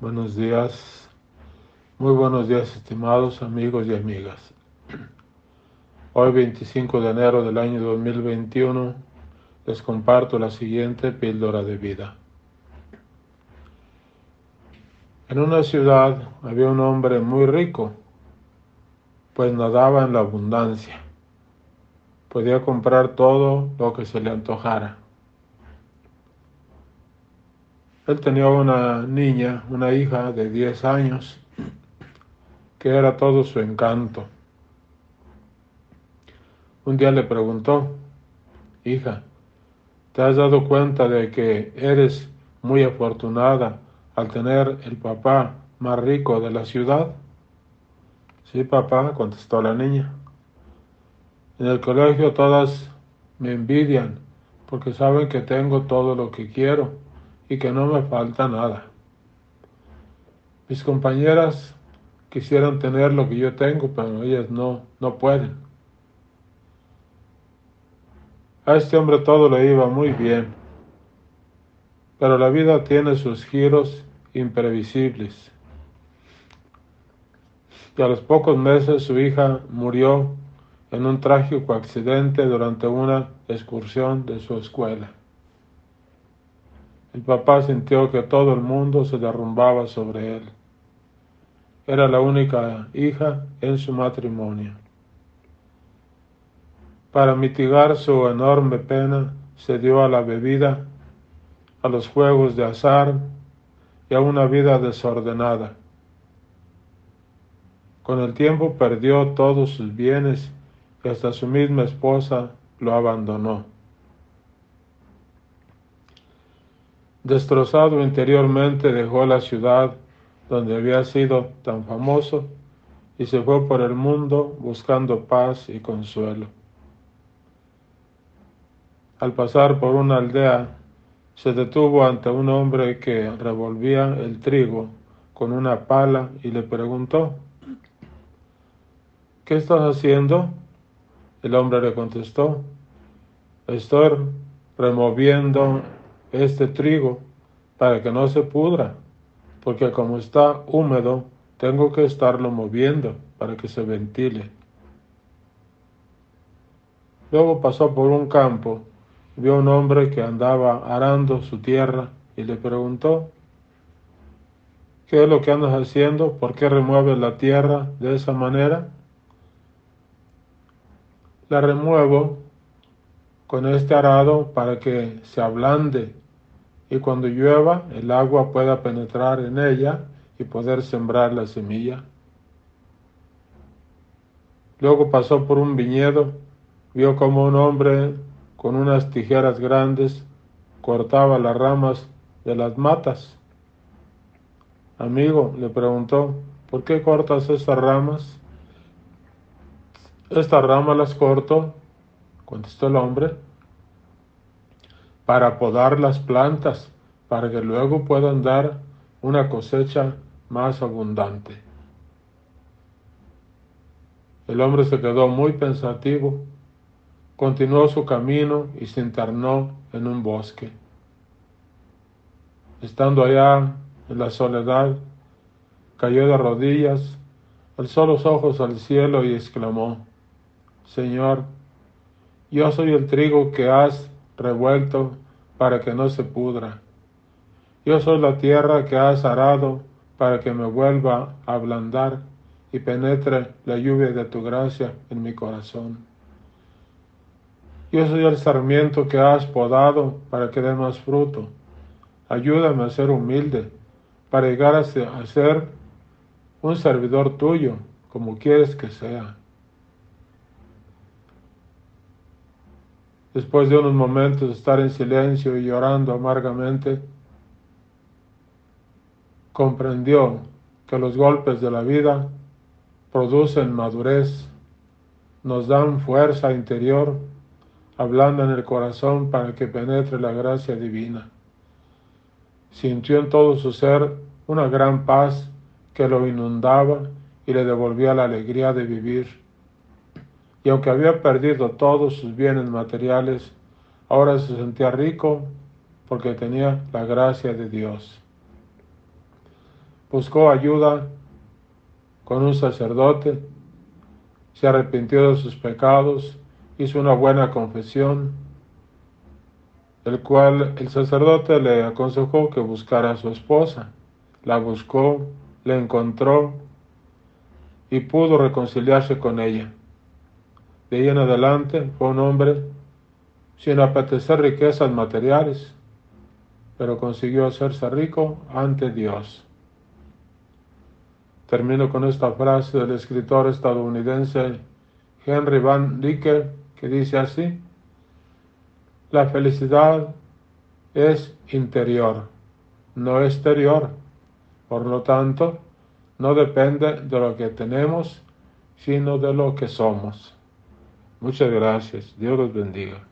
Buenos días, muy buenos días estimados amigos y amigas. Hoy 25 de enero del año 2021 les comparto la siguiente píldora de vida. En una ciudad había un hombre muy rico, pues nadaba en la abundancia. Podía comprar todo lo que se le antojara. Él tenía una niña, una hija de 10 años, que era todo su encanto. Un día le preguntó, hija, ¿te has dado cuenta de que eres muy afortunada al tener el papá más rico de la ciudad? Sí, papá, contestó la niña. En el colegio todas me envidian porque saben que tengo todo lo que quiero y que no me falta nada. Mis compañeras quisieran tener lo que yo tengo, pero ellas no, no pueden. A este hombre todo le iba muy bien, pero la vida tiene sus giros imprevisibles. Y a los pocos meses su hija murió en un trágico accidente durante una excursión de su escuela. El papá sintió que todo el mundo se derrumbaba sobre él. Era la única hija en su matrimonio. Para mitigar su enorme pena, se dio a la bebida, a los juegos de azar y a una vida desordenada. Con el tiempo perdió todos sus bienes y hasta su misma esposa lo abandonó. Destrozado interiormente dejó la ciudad donde había sido tan famoso y se fue por el mundo buscando paz y consuelo. Al pasar por una aldea, se detuvo ante un hombre que revolvía el trigo con una pala y le preguntó, ¿qué estás haciendo? El hombre le contestó, estoy removiendo este trigo para que no se pudra, porque como está húmedo, tengo que estarlo moviendo para que se ventile. Luego pasó por un campo, vio un hombre que andaba arando su tierra y le preguntó, ¿qué es lo que andas haciendo? ¿Por qué remueves la tierra de esa manera? La remuevo con este arado para que se ablande y cuando llueva el agua pueda penetrar en ella y poder sembrar la semilla. Luego pasó por un viñedo, vio como un hombre con unas tijeras grandes cortaba las ramas de las matas. Amigo, le preguntó, ¿por qué cortas estas ramas? Estas ramas las corto, contestó el hombre, para podar las plantas, para que luego puedan dar una cosecha más abundante. El hombre se quedó muy pensativo, continuó su camino y se internó en un bosque. Estando allá en la soledad, cayó de rodillas, alzó los ojos al cielo y exclamó, Señor, yo soy el trigo que has revuelto para que no se pudra. Yo soy la tierra que has arado para que me vuelva a ablandar y penetre la lluvia de tu gracia en mi corazón. Yo soy el sarmiento que has podado para que dé más fruto. Ayúdame a ser humilde, para llegar a ser un servidor tuyo, como quieres que sea. Después de unos momentos de estar en silencio y llorando amargamente, comprendió que los golpes de la vida producen madurez, nos dan fuerza interior, hablando en el corazón para que penetre la gracia divina. Sintió en todo su ser una gran paz que lo inundaba y le devolvía la alegría de vivir y aunque había perdido todos sus bienes materiales, ahora se sentía rico porque tenía la gracia de Dios. buscó ayuda con un sacerdote, se arrepintió de sus pecados, hizo una buena confesión, el cual el sacerdote le aconsejó que buscara a su esposa. La buscó, la encontró y pudo reconciliarse con ella. De ahí en adelante fue un hombre sin apetecer riquezas materiales, pero consiguió hacerse rico ante Dios. Termino con esta frase del escritor estadounidense Henry Van Dyke, que dice así, la felicidad es interior, no exterior. Por lo tanto, no depende de lo que tenemos, sino de lo que somos. Muchas gracias. Dios los bendiga.